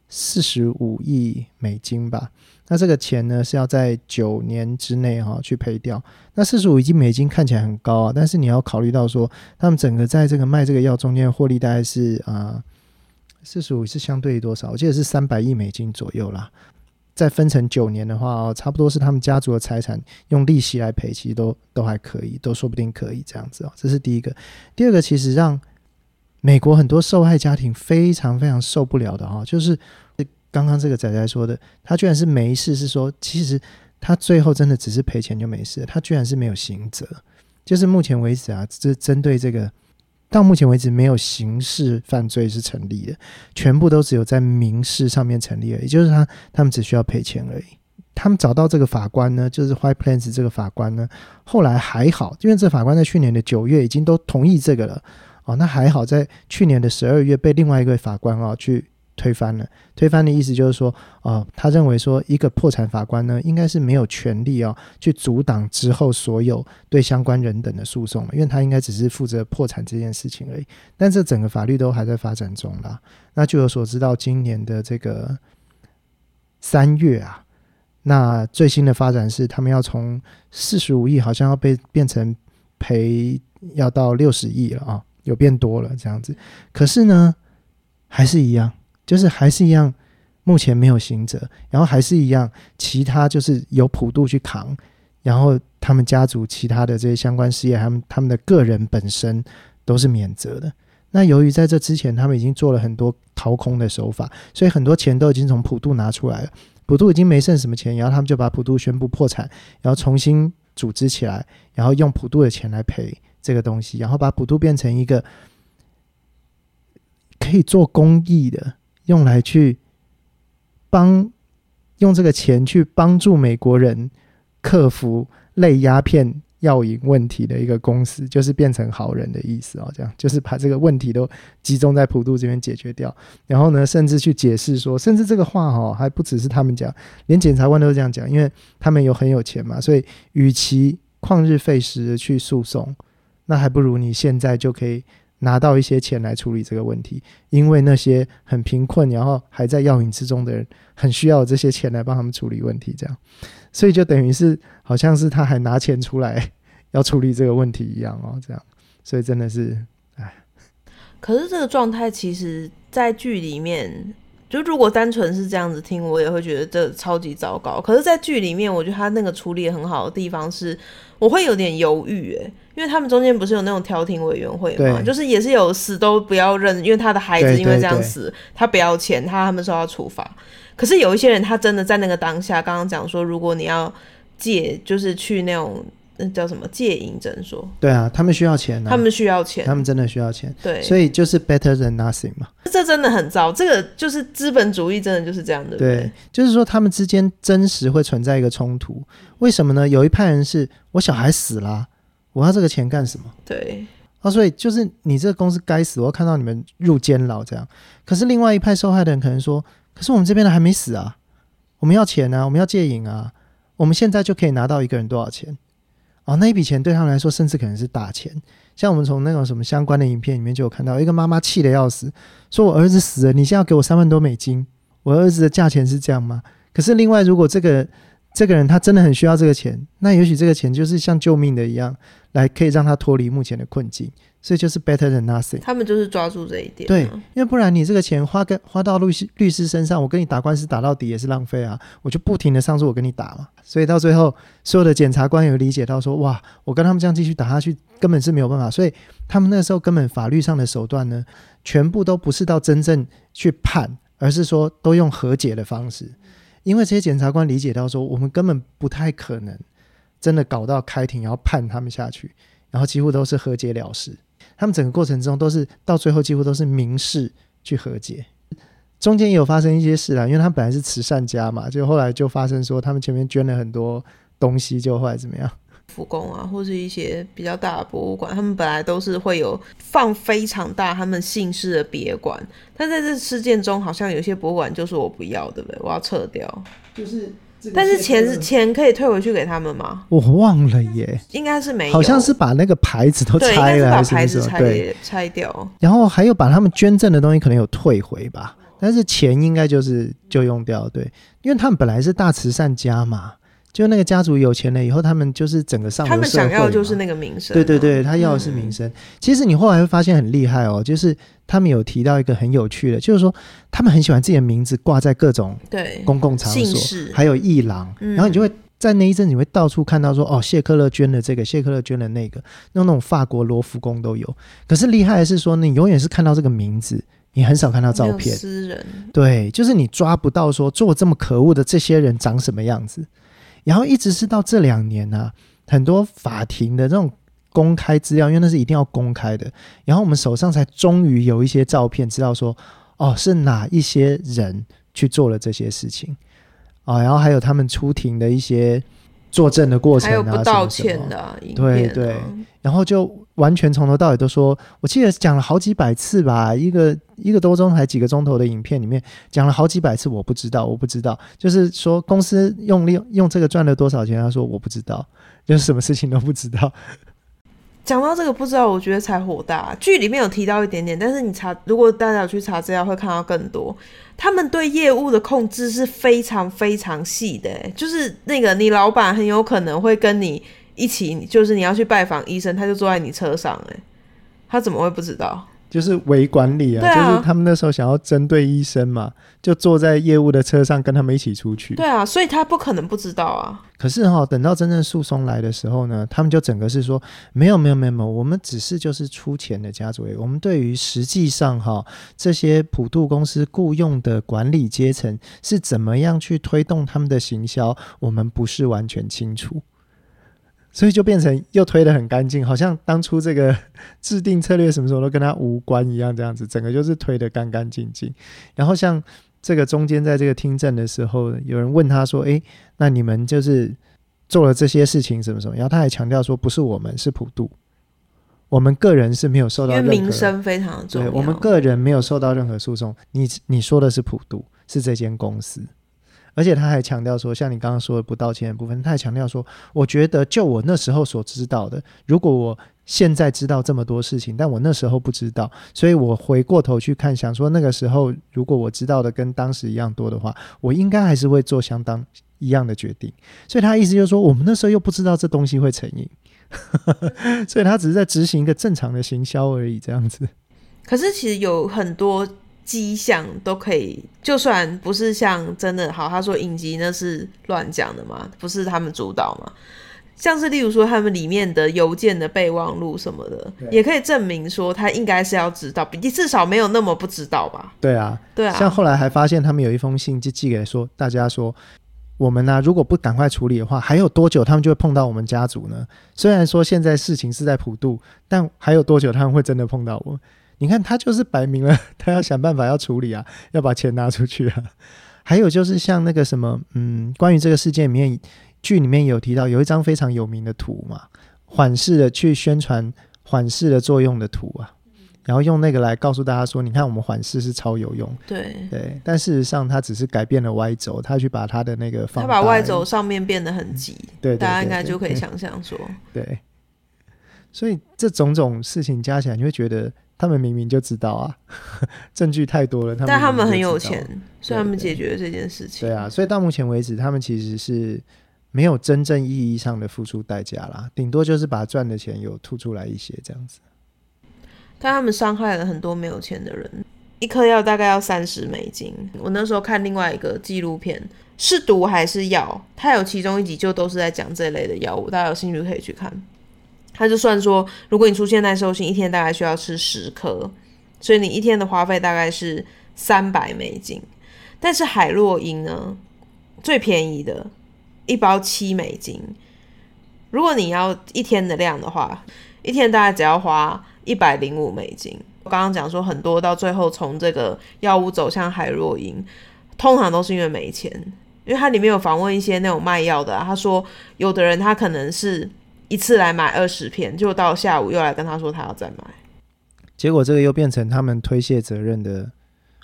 四十五亿美金吧。那这个钱呢，是要在九年之内哈、去赔掉。那四十五亿美金看起来很高啊，但是你要考虑到说，他们整个在这个卖这个药中间获利大概是啊，四十五是相对于多少？我记得是三百亿美金左右啦。再分成九年的话，差不多是他们家族的财产用利息来赔，其实都都还可以，都说不定可以这样子哦。这是第一个。第二个，其实让美国很多受害家庭非常非常受不了的哈、就是。刚刚这个仔仔说的，他居然是没事，是说其实他最后真的只是赔钱就没事，他居然是没有刑责，就是目前为止啊，这针对这个到目前为止没有刑事犯罪是成立的，全部都只有在民事上面成立而已，也就是他他们只需要赔钱而已。他们找到这个法官呢，就是 White Plans 这个法官呢，后来还好，因为这法官在去年的九月已经都同意这个了哦，那还好在去年的十二月被另外一个法官啊去。推翻了，推翻的意思就是说，啊、他认为说，一个破产法官呢，应该是没有权利啊，去阻挡之后所有对相关人等的诉讼，因为他应该只是负责破产这件事情而已。但这整个法律都还在发展中啦。那据我所知道，今年的这个三月啊，那最新的发展是，他们要从四十五亿，好像要被变成赔要到六十亿了啊，有变多了这样子。可是呢，还是一样。就是还是一样，目前没有行者，然后还是一样，其他就是由普渡去扛，然后他们家族其他的这些相关事业，他们他们的个人本身都是免责的。那由于在这之前他们已经做了很多掏空的手法，所以很多钱都已经从普渡拿出来了，普渡已经没剩什么钱，然后他们就把普渡宣布破产，然后重新组织起来，然后用普渡的钱来赔这个东西，然后把普渡变成一个可以做公益的，用来去帮用这个钱去帮助美国人克服类鸦片。药瘾问题的一个公司，就是变成好人的意思哦，这样就是把这个问题都集中在普渡这边解决掉。然后呢，甚至去解释说，甚至这个话哈还不只是他们讲，连检察官都是这样讲，因为他们有很有钱嘛，所以与其旷日费时的去诉讼，那还不如你现在就可以拿到一些钱来处理这个问题，因为那些很贫困然后还在药瘾之中的人，很需要这些钱来帮他们处理问题，这样。所以就等于是，好像是他还拿钱出来要处理这个问题一样哦，这样，所以真的是，哎。可是这个状态其实，在剧里面，就如果单纯是这样子听，我也会觉得这超级糟糕。可是，在剧里面，我觉得他那个处理很好的地方是，我会有点犹豫，哎，因为他们中间不是有那种调停委员会嘛，就是也是有死都不要认，因为他的孩子因为这样死，他不要钱，他他们受到处罚。可是有一些人，他真的在那个当下，刚刚讲说，如果你要借，就是去那种那叫什么戒瘾诊所。对啊，他们需要钱啊，他们需要钱，他们真的需要钱。对，所以就是 better than nothing 嘛。这真的很糟，这个就是资本主义，真的就是这样的。对，就是说他们之间真实会存在一个冲突。为什么呢？有一派人是我小孩死了，我要这个钱干什么？对。啊，所以就是你这个公司该死，我要看到你们入监牢这样。可是另外一派受害的人可能说。可是我们这边的还没死啊，我们要钱啊，我们要戒瘾啊，我们现在就可以拿到一个人多少钱？哦，那一笔钱对他们来说，甚至可能是大钱。像我们从那种什么相关的影片里面就有看到，一个妈妈气得要死，说我儿子死了，你现在要给我三万多美金，我儿子的价钱是这样吗？可是另外，如果这个这个人他真的很需要这个钱，那也许这个钱就是像救命的一样，来可以让他脱离目前的困境。所以就是 better than nothing。他们就是抓住这一点。对，因为不然你这个钱花跟花到律师律师身上，我跟你打官司打到底也是浪费啊！我就不停的上诉，我跟你打嘛。所以到最后，所有的检察官有理解到说，哇，我跟他们这样继续打下去根本是没有办法。所以他们那时候根本法律上的手段呢，全部都不是到真正去判，而是说都用和解的方式。因为这些检察官理解到说，我们根本不太可能真的搞到开庭，然后判他们下去，然后几乎都是和解了事。他们整个过程中都是到最后几乎都是民事去和解，中间也有发生一些事啦，因为他本来是慈善家嘛，就后来就发生说他们前面捐了很多东西，就后来怎么样？故宫啊，或是一些比较大的博物馆，他们本来都是会有放非常大他们姓氏的别馆，但在这事件中，好像有些博物馆就是我不要对不对，我要撤掉，就是。但是钱是钱可以退回去给他们吗？我忘了耶，应该是没有，好像是把那个牌子都拆了，把牌子拆对拆掉。然后还有把他们捐赠的东西可能有退回吧，但是钱应该就是就用掉，对，因为他们本来是大慈善家嘛。就那个家族有钱了以后，他们就是整个上流社会。他们想要就是那个名声。对对对，他要的是名声。嗯。其实你后来会发现很厉害哦，就是他们有提到一个很有趣的，就是说他们很喜欢自己的名字挂在各种对公共场所，还有艺廊，然后你就会在那一阵你会到处看到说哦，谢克勒捐了这个，谢克勒捐了那个，那那种法国罗浮宫都有。可是厉害的是说，你永远是看到这个名字，你很少看到照片。私人。对，就是你抓不到说做这么可恶的这些人长什么样子。然后一直是到这两年呢、啊，很多法庭的这种公开资料，因为那是一定要公开的。然后我们手上才终于有一些照片，知道说，哦，是哪一些人去做了这些事情啊、哦？然后还有他们出庭的一些作证的过程啊，还有不道歉的、啊，对对。然后就完全从头到尾都说，我记得讲了好几百次吧，一个一个多钟还几个钟头的影片里面讲了好几百次，我不知道，我不知道，就是说公司用利用用这个赚了多少钱，他说我不知道，就是什么事情都不知道。讲到这个不知道，我觉得才火大。剧里面有提到一点点，但是你查，如果大家有去查资料，会看到更多。他们对业务的控制是非常非常细的，就是那个你老板很有可能会跟你。一起就是你要去拜访医生，他就坐在你车上，哎，他怎么会不知道？就是伪管理啊，啊，就是他们那时候想要针对医生嘛，就坐在业务的车上跟他们一起出去。对啊，所以他不可能不知道啊。可是哈、哦，等到真正诉讼来的时候呢，他们就整个是说，没有没有没有没有，我们只是就是出钱的家族，我们对于实际上哈、哦、这些普渡公司雇佣的管理阶层是怎么样去推动他们的行销，我们不是完全清楚。所以就变成又推得很干净，好像当初这个 [laughs] 制定策略什么时候都跟他无关一样，这样子，整个就是推得干干净净。然后像这个中间在这个听证的时候，有人问他说：“诶，那你们就是做了这些事情什么什么？”然后他还强调说：“不是我们，是普渡，我们个人是没有受到任何，因为名声非常重要，对，我们个人没有受到任何诉讼。你你说的是普渡，是这间公司。”而且他还强调说，像你刚刚说的不道歉的部分，他还强调说，我觉得就我那时候所知道的，如果我现在知道这么多事情，但我那时候不知道，所以我回过头去看，想说那个时候如果我知道的跟当时一样多的话，我应该还是会做相当一样的决定。所以他意思就是说，我们那时候又不知道这东西会成瘾，[laughs] [laughs] 所以他只是在执行一个正常的行销而已，这样子。可是其实有很多。迹象都可以，就算不是像真的好，他说影集那是乱讲的嘛，不是他们主导嘛？像是例如说他们里面的邮件的备忘录什么的，也可以证明说他应该是要知道，比至少没有那么不知道吧？对啊，对啊。像后来还发现他们有一封信就寄给说大家说，我们呢、啊、如果不赶快处理的话，还有多久他们就会碰到我们家族呢？虽然说现在事情是在普渡，但还有多久他们会真的碰到我？你看，他就是摆明了，他要想办法要处理啊，要把钱拿出去啊。还有就是像那个什么，嗯，关于这个事件里面，剧里面有提到有一张非常有名的图嘛，缓释的去宣传缓释的作用的图啊，然后用那个来告诉大家说，你看我们缓释是超有用。对对，但事实上他只是改变了 Y 轴，他去把他的那个放，他把 Y 轴上面变得很急，对，大家应该就可以想象说，对。所以这种种事情加起来，你会觉得。他们明明就知道啊，[laughs] 证据太多了。他们但他们很有钱，所以他们解决了这件事情。对，啊，所以到目前为止，他们其实是没有真正意义上的付出代价啦，顶多就是把赚的钱有吐出来一些这样子。但他们伤害了很多没有钱的人，一颗药大概要三十美金。我那时候看另外一个纪录片，是毒还是药？它有其中一集就都是在讲这类的药物，大家有兴趣可以去看。他就算说，如果你出现耐受性，一天大概需要吃十颗，所以你一天的花费大概是三百美金。但是海洛因呢，最便宜的一包七美金。如果你要一天的量的话，一天大概只要花一百零五美金。我刚刚讲说，很多到最后从这个药物走向海洛因，通常都是因为没钱。因为它里面有访问一些那种卖药的，他说有的人他可能是。一次来买二十片，结果到下午又来跟他说他要再买，结果这个又变成他们推卸责任的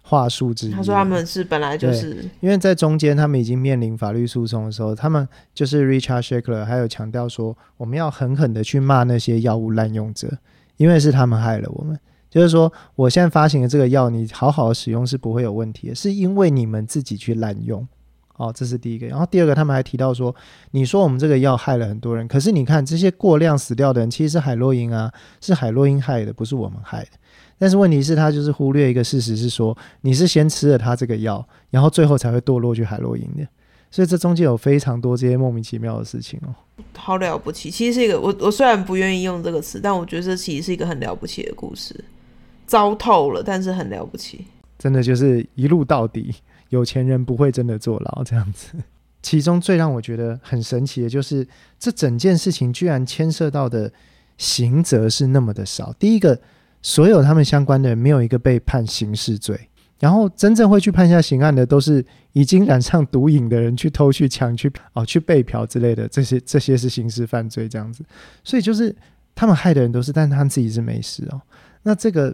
话术之一。他说他们是本来就是，因为在中间他们已经面临法律诉讼的时候，他们就是 Richard Shekler 还有强调说，我们要狠狠的去骂那些药物滥用者，因为是他们害了我们。就是说，我现在发行的这个药，你好好的使用是不会有问题的，是因为你们自己去滥用。哦，这是第一个。然后第二个，他们还提到说，你说我们这个药害了很多人，可是你看这些过量死掉的人，其实是海洛因啊，是海洛因害的，不是我们害的。但是问题是，他就是忽略一个事实，是说你是先吃了他这个药，然后最后才会堕落去海洛因的。所以这中间有非常多这些莫名其妙的事情哦。好了不起，其实是一个我我虽然不愿意用这个词，但我觉得这其实是一个很了不起的故事，糟透了，但是很了不起，真的就是一路到底。有钱人不会真的坐牢这样子。[laughs] 其中最让我觉得很神奇的就是，这整件事情居然牵涉到的刑责是那么的少。第一个，所有他们相关的人没有一个被判刑事罪，然后真正会去判下刑案的，都是已经染上毒瘾的人去偷、去抢、去 [laughs] 哦、去被嫖之类的，这些这些是刑事犯罪这样子。所以就是他们害的人都是，但他们自己是没事哦。那这个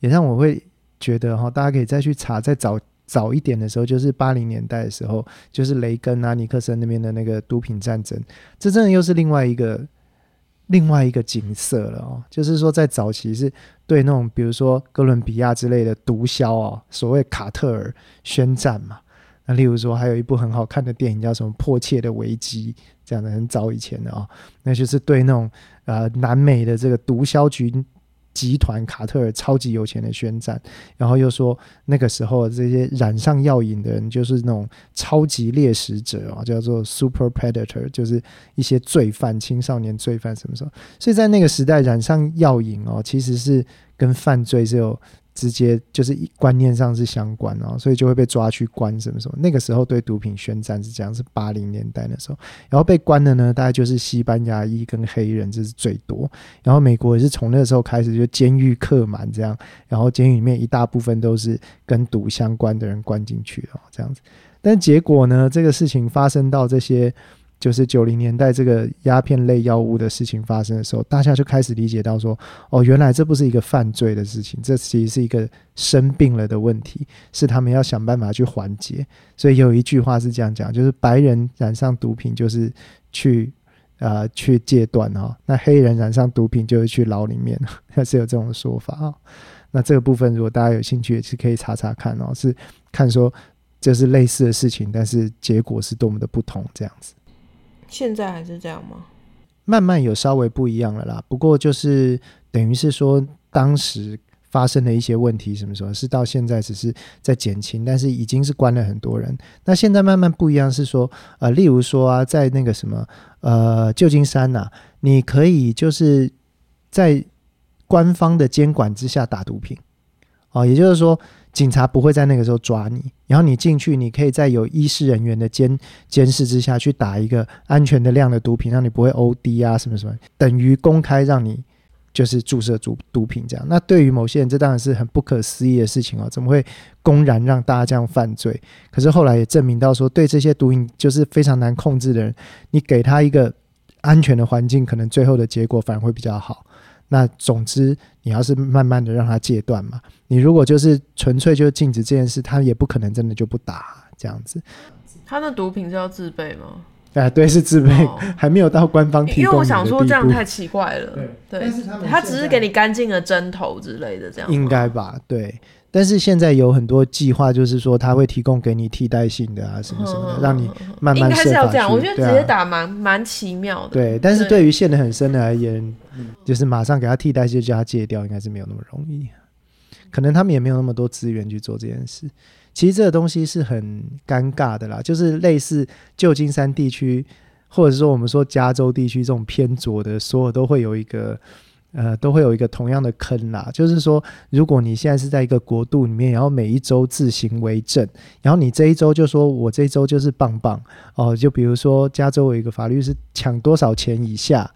也让我会觉得哈、大家可以再去查，再找。早一点的时候，就是八零年代的时候，就是雷根啊、尼克森那边的那个毒品战争，这真的又是另外一个另外一个景色了哦。就是说，在早期是对那种比如说哥伦比亚之类的毒枭哦，所谓卡特尔宣战嘛。那例如说，还有一部很好看的电影叫什么《迫切的危机》，这样的很早以前的啊、哦，那就是对那种呃南美的这个毒枭群集团卡特尔超级有钱的宣战，然后又说那个时候这些染上药瘾的人就是那种超级猎食者啊，叫做 super predator，就是一些罪犯、青少年罪犯什么什么。所以在那个时代染上药瘾哦，其实是跟犯罪是有。直接就是观念上是相关哦，所以就会被抓去关什么什么。那个时候对毒品宣战是这样，是八零年代的时候，然后被关的呢，大概就是西班牙裔跟黑人，这是最多。然后美国也是从那时候开始就监狱客满这样，然后监狱里面一大部分都是跟毒相关的人关进去哦这样子。但结果呢，这个事情发生到这些。就是九零年代这个鸦片类药物的事情发生的时候，大家就开始理解到说，哦，原来这不是一个犯罪的事情，这其实是一个生病了的问题，是他们要想办法去缓解。所以有一句话是这样讲，就是白人染上毒品就是去呃去戒断哈，那黑人染上毒品就是去牢里面，还 [laughs] 是有这种说法啊。那这个部分如果大家有兴趣，也是可以查查看哦，是看说这是类似的事情，但是结果是多么的不同这样子。现在还是这样吗？慢慢有稍微不一样了啦。不过就是等于是说，当时发生的一些问题，什么什么，是到现在只是在减轻，但是已经是关了很多人。那现在慢慢不一样，是说呃，例如说啊，在那个什么呃旧金山呐、啊，你可以就是在官方的监管之下打毒品哦，也就是说。警察不会在那个时候抓你，然后你进去，你可以在有医师人员的监监视之下去打一个安全的量的毒品，让你不会 OD 啊什么什么，等于公开让你就是注射毒毒品这样。那对于某些人，这当然是很不可思议的事情哦，怎么会公然让大家这样犯罪？可是后来也证明到说，对这些毒瘾就是非常难控制的人，你给他一个安全的环境，可能最后的结果反而会比较好。那总之，你要是慢慢的让他戒断嘛，你如果就是纯粹就禁止这件事，他也不可能真的就不打这样子。他的毒品是要自备吗？哎，对，是自备，哦、还没有到官方提供。因为我想说这样太奇怪了，对，对但是他，他只是给你干净的针头之类的这样。应该吧，对。但是现在有很多计划，就是说他会提供给你替代性的啊，什么什么的，嗯、让你慢慢。应该是要这样，我觉得直接打蛮蛮、啊、奇妙的。对，但是对于陷得很深的而言，就是马上给他替代，就叫他戒掉，应该是没有那么容易。可能他们也没有那么多资源去做这件事。其实这个东西是很尴尬的啦，就是类似旧金山地区，或者是说我们说加州地区这种偏左的，所有都会有一个。呃，都会有一个同样的坑啦，就是说，如果你现在是在一个国度里面，然后每一周自行为政，然后你这一周就说我这一周就是棒棒哦，就比如说加州有一个法律是抢多少钱以下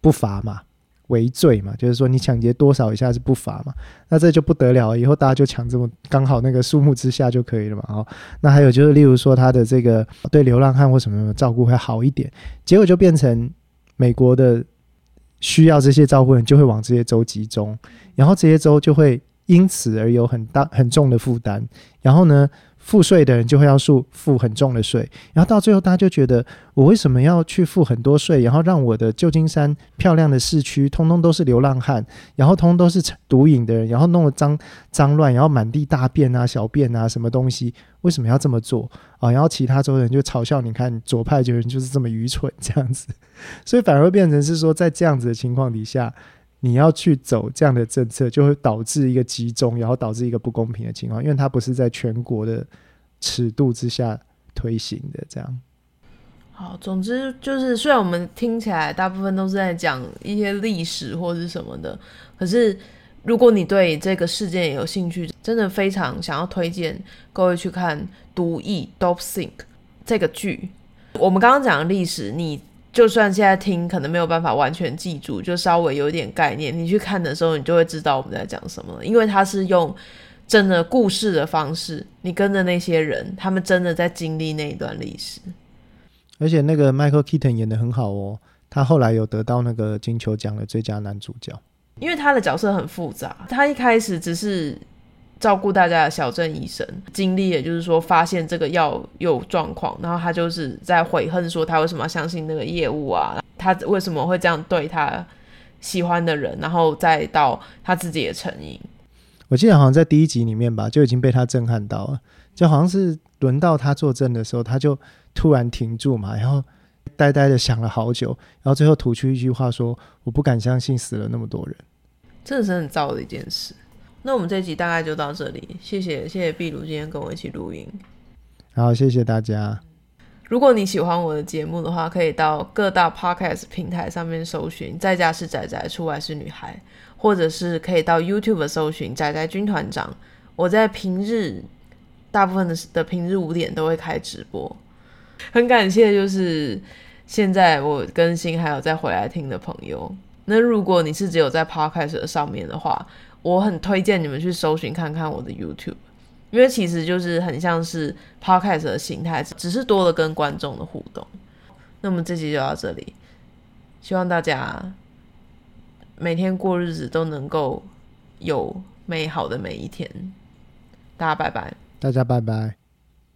不罚嘛，为罪嘛，就是说你抢劫多少以下是不罚嘛，那这就不得了，以后大家就抢这么刚好那个数目之下就可以了嘛，哦，那还有就是例如说他的这个对流浪汉或什么什么照顾会好一点，结果就变成美国的。需要这些照顾人就会往这些州集中，然后这些州就会因此而有很大很重的负担，然后呢，付税的人就会要付付很重的税，然后到最后大家就觉得我为什么要去付很多税，然后让我的旧金山漂亮的市区通通都是流浪汉，然后通通都是毒瘾的人，然后弄得脏脏乱，然后满地大便啊、小便啊什么东西，为什么要这么做啊？然后其他州人就嘲笑你看左派的人就是这么愚蠢这样子。所以反而会变成是说，在这样子的情况底下，你要去走这样的政策，就会导致一个集中，然后导致一个不公平的情况，因为它不是在全国的尺度之下推行的。这样。好，总之就是，虽然我们听起来大部分都是在讲一些历史或是什么的，可是如果你对这个事件也有兴趣，真的非常想要推荐各位去看《毒液》（Dopthink） 这个剧。我们刚刚讲的历史，你。就算现在听可能没有办法完全记住，就稍微有一点概念，你去看的时候，你就会知道我们在讲什么了。因为他是用真的故事的方式，你跟着那些人，他们真的在经历那一段历史。而且那个 Michael Keaton 演的很好哦，他后来有得到那个金球奖的最佳男主角。因为他的角色很复杂，他一开始只是。照顾大家的小镇医生，经历也就是说发现这个药有状况，然后他就是在悔恨说他为什么要相信那个业务啊？他为什么会这样对他喜欢的人？然后再到他自己的成瘾。我记得好像在第一集里面吧，就已经被他震撼到了，就好像是轮到他作证的时候，他就突然停住嘛，然后呆呆的想了好久，然后最后吐出一句话说：“我不敢相信死了那么多人。”真的是很糟的一件事。那我们这集大概就到这里，谢谢谢谢壁炉今天跟我一起录音。好，谢谢大家。如果你喜欢我的节目的话，可以到各大 podcast 平台上面搜寻“在家是仔仔，出外是女孩”，或者是可以到 YouTube 搜寻“仔仔军团长”。我在平日大部分的的平日五点都会开直播。很感谢，就是现在我更新还有再回来听的朋友。那如果你是只有在 podcast 上面的话，我很推荐你们去搜寻看看我的 YouTube。因为其实就是很像是 podcast 的形态，只是多了跟观众的互动。那么这期就到这里，希望大家每天过日子都能够有美好的每一天。大家拜拜，大家拜拜。